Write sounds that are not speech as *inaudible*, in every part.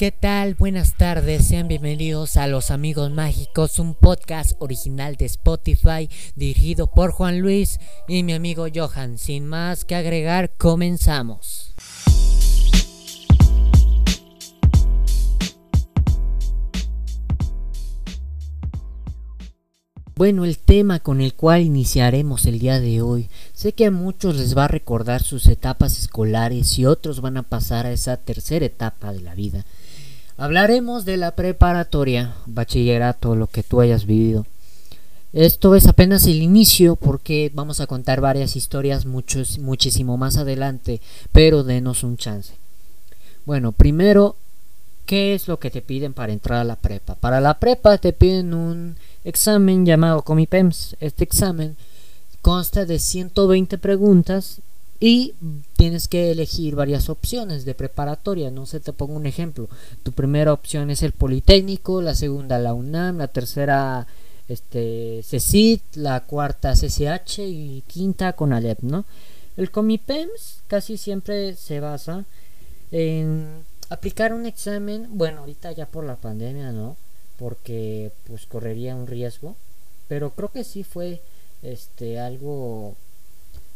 ¿Qué tal? Buenas tardes, sean bienvenidos a Los Amigos Mágicos, un podcast original de Spotify dirigido por Juan Luis y mi amigo Johan. Sin más que agregar, comenzamos. Bueno, el tema con el cual iniciaremos el día de hoy, sé que a muchos les va a recordar sus etapas escolares y otros van a pasar a esa tercera etapa de la vida. Hablaremos de la preparatoria, bachillerato, lo que tú hayas vivido. Esto es apenas el inicio porque vamos a contar varias historias muchos, muchísimo más adelante, pero denos un chance. Bueno, primero, ¿qué es lo que te piden para entrar a la prepa? Para la prepa te piden un examen llamado Comipems. Este examen consta de 120 preguntas y tienes que elegir varias opciones de preparatoria. No sé, te pongo un ejemplo. Tu primera opción es el Politécnico, la segunda la UNAM, la tercera este CECIT, la cuarta CCH y quinta con Alep, ¿no? El Comipems casi siempre se basa en aplicar un examen, bueno, ahorita ya por la pandemia, ¿no? porque pues correría un riesgo pero creo que sí fue este algo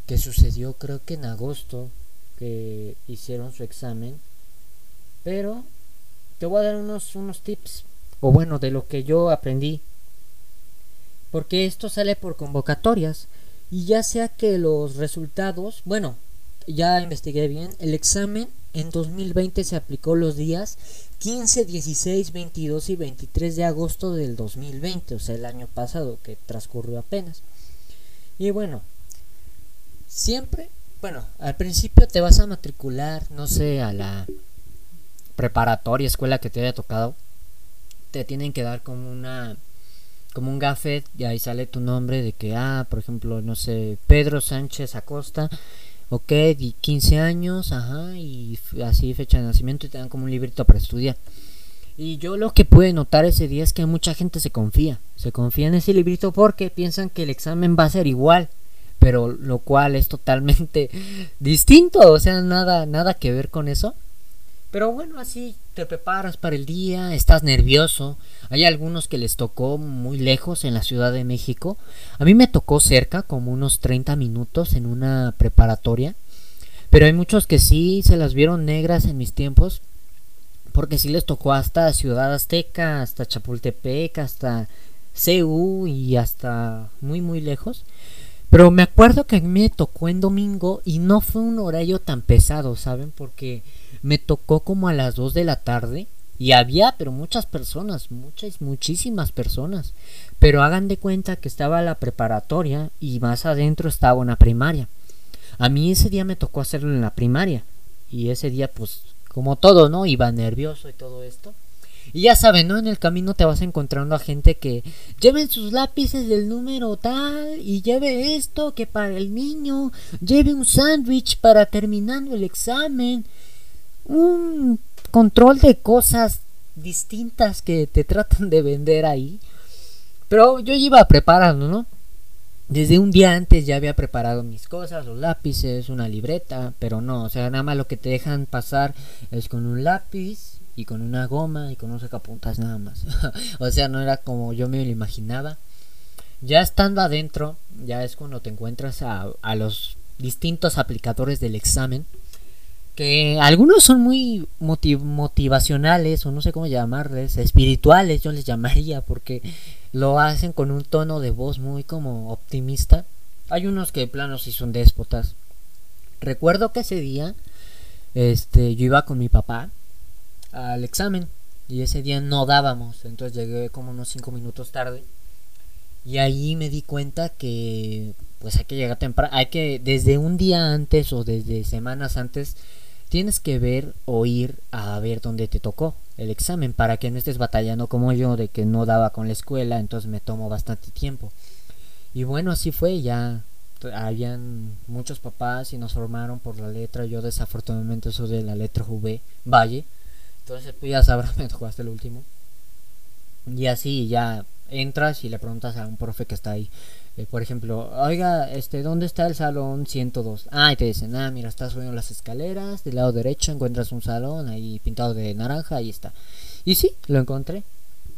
que sucedió creo que en agosto que hicieron su examen. Pero te voy a dar unos unos tips o bueno de lo que yo aprendí. Porque esto sale por convocatorias. Y ya sea que los resultados bueno ya investigué bien el examen en 2020 se aplicó los días 15, 16, 22 y 23 de agosto del 2020, o sea, el año pasado que transcurrió apenas. Y bueno, siempre, bueno, al principio te vas a matricular, no sé, a la preparatoria, escuela que te haya tocado. Te tienen que dar como una como un gafet y ahí sale tu nombre de que ah, por ejemplo, no sé, Pedro Sánchez Acosta ok, 15 años, ajá, y así fecha de nacimiento y te dan como un librito para estudiar. Y yo lo que pude notar ese día es que mucha gente se confía, se confía en ese librito porque piensan que el examen va a ser igual, pero lo cual es totalmente *laughs* distinto, o sea, nada, nada que ver con eso. Pero bueno, así te preparas para el día, estás nervioso. Hay algunos que les tocó muy lejos en la Ciudad de México. A mí me tocó cerca, como unos 30 minutos en una preparatoria. Pero hay muchos que sí se las vieron negras en mis tiempos. Porque sí les tocó hasta Ciudad Azteca, hasta Chapultepec, hasta CU y hasta muy muy lejos. Pero me acuerdo que a mí me tocó en domingo y no fue un horario tan pesado, ¿saben? Porque me tocó como a las 2 de la tarde y había, pero muchas personas, muchas, muchísimas personas. Pero hagan de cuenta que estaba la preparatoria y más adentro estaba una primaria. A mí ese día me tocó hacerlo en la primaria. Y ese día, pues, como todo, ¿no? Iba nervioso y todo esto. Y ya saben, ¿no? En el camino te vas encontrando a gente que lleven sus lápices del número tal y lleve esto que para el niño, lleve un sándwich para terminando el examen un control de cosas distintas que te tratan de vender ahí. Pero yo iba preparando, ¿no? Desde un día antes ya había preparado mis cosas, los lápices, una libreta, pero no, o sea, nada más lo que te dejan pasar es con un lápiz y con una goma y con un sacapuntas nada más. *laughs* o sea, no era como yo me lo imaginaba. Ya estando adentro, ya es cuando te encuentras a, a los distintos aplicadores del examen que algunos son muy motivacionales o no sé cómo llamarles, espirituales yo les llamaría porque lo hacen con un tono de voz muy como optimista. Hay unos que de plano sí son déspotas. Recuerdo que ese día este yo iba con mi papá al examen y ese día no dábamos, entonces llegué como unos 5 minutos tarde. Y ahí me di cuenta que pues hay que llegar temprano, hay que desde un día antes o desde semanas antes tienes que ver o ir a ver dónde te tocó el examen para que no estés batallando como yo de que no daba con la escuela, entonces me tomó bastante tiempo. Y bueno, así fue, ya habían muchos papás y nos formaron por la letra, yo desafortunadamente soy de la letra V, Valle, entonces pues ya sabrás, *laughs* me hasta el último. Y así ya entras y le preguntas a un profe que está ahí, eh, por ejemplo, oiga, este, ¿dónde está el salón 102? Ah, y te dicen, ah, mira, estás subiendo las escaleras, del lado derecho encuentras un salón ahí pintado de naranja, ahí está. Y sí, lo encontré.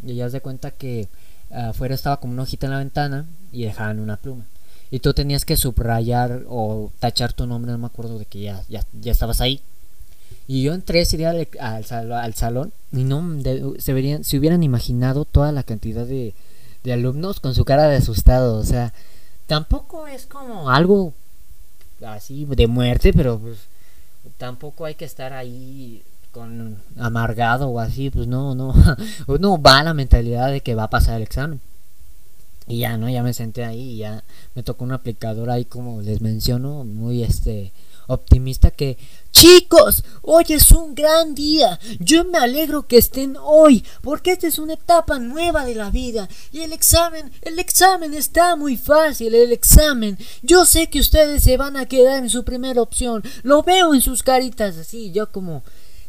Y ya se cuenta que afuera estaba como una hojita en la ventana y dejaban una pluma. Y tú tenías que subrayar o tachar tu nombre, no me acuerdo de que ya, ya, ya estabas ahí. Y yo entré ese día al, al, salón y no se, verían, se hubieran imaginado toda la cantidad de, de alumnos con su cara de asustado. O sea, tampoco es como algo así de muerte, pero pues tampoco hay que estar ahí con amargado o así, pues no, no, *laughs* no va la mentalidad de que va a pasar el examen. Y ya, ¿no? Ya me senté ahí y ya me tocó un aplicador ahí como les menciono, muy este optimista que Chicos, hoy es un gran día. Yo me alegro que estén hoy, porque esta es una etapa nueva de la vida. Y el examen, el examen está muy fácil, el examen. Yo sé que ustedes se van a quedar en su primera opción. Lo veo en sus caritas así, yo como,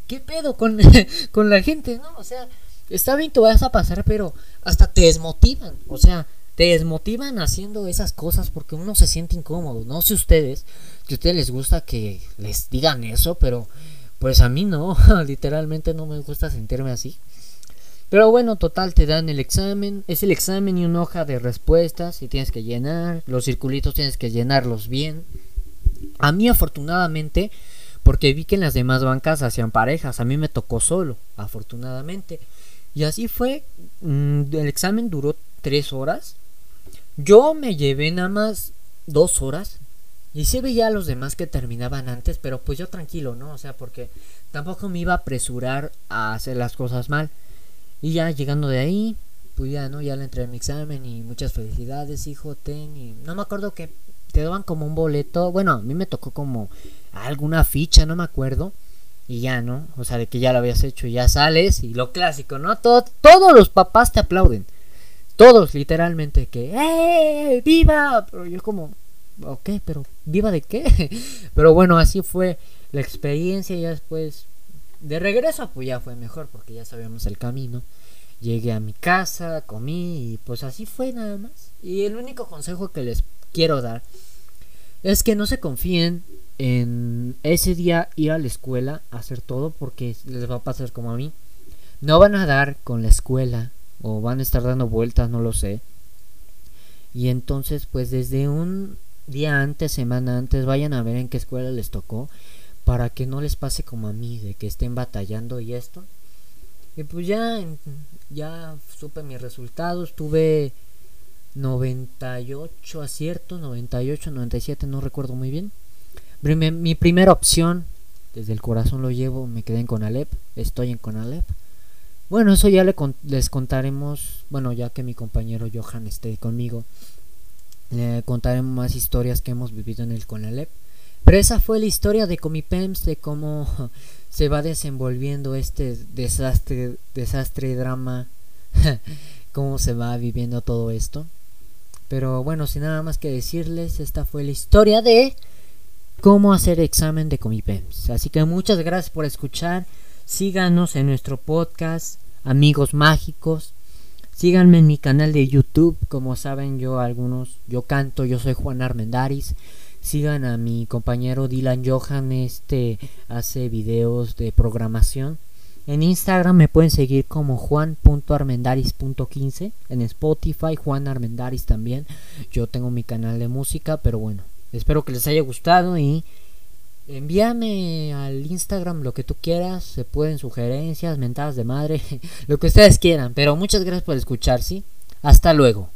¿qué pedo con, *laughs* con la gente? No, o sea, está bien que vayas a pasar, pero hasta te desmotivan. O sea, te desmotivan haciendo esas cosas porque uno se siente incómodo. No sé ustedes, que a ustedes les gusta que les digan eso, pero pues a mí no, *laughs* literalmente no me gusta sentirme así. Pero bueno, total, te dan el examen, es el examen y una hoja de respuestas y tienes que llenar, los circulitos tienes que llenarlos bien. A mí afortunadamente, porque vi que en las demás bancas hacían parejas, a mí me tocó solo, afortunadamente. Y así fue, mm, el examen duró tres horas yo me llevé nada más dos horas. Y sí veía a los demás que terminaban antes, pero pues yo tranquilo, ¿no? O sea, porque tampoco me iba a apresurar a hacer las cosas mal. Y ya llegando de ahí, pues ya, ¿no? Ya le entré en mi examen y muchas felicidades, hijo, ten. Y no me acuerdo que te daban como un boleto. Bueno, a mí me tocó como alguna ficha, no me acuerdo. Y ya, ¿no? O sea, de que ya lo habías hecho y ya sales. Y lo clásico, ¿no? Todo, todos los papás te aplauden. Todos, literalmente, que ¡Eh! ¡Viva! Pero yo como, ok, pero ¿viva de qué? *laughs* pero bueno, así fue la experiencia y después de regreso pues ya fue mejor porque ya sabíamos el camino. Llegué a mi casa, comí y pues así fue nada más. Y el único consejo que les quiero dar es que no se confíen en ese día ir a la escuela hacer todo porque les va a pasar como a mí. No van a dar con la escuela o van a estar dando vueltas, no lo sé. Y entonces, pues desde un día antes, semana antes, vayan a ver en qué escuela les tocó, para que no les pase como a mí, de que estén batallando y esto. Y pues ya, ya supe mis resultados, tuve 98 aciertos, 98, 97, no recuerdo muy bien. Mi, primera opción, desde el corazón lo llevo, me quedé en Conalep, estoy en Conalep. Bueno, eso ya le les contaremos, bueno, ya que mi compañero Johan esté conmigo, le contaremos más historias que hemos vivido en el Conalep. Pero esa fue la historia de Comipems, de cómo *laughs* se va desenvolviendo este desastre, desastre drama, *laughs* cómo se va viviendo todo esto. Pero bueno, sin nada más que decirles, esta fue la historia de cómo hacer examen de Comipems. Así que muchas gracias por escuchar. Síganos en nuestro podcast, amigos mágicos. Síganme en mi canal de YouTube, como saben yo algunos, yo canto, yo soy Juan Armendaris. Sigan a mi compañero Dylan Johan, este hace videos de programación. En Instagram me pueden seguir como juan.armendaris.15. En Spotify, Juan Armendaris también. Yo tengo mi canal de música, pero bueno, espero que les haya gustado y Envíame al Instagram lo que tú quieras, se pueden sugerencias, mentadas de madre, *laughs* lo que ustedes quieran, pero muchas gracias por escuchar, ¿sí? Hasta luego.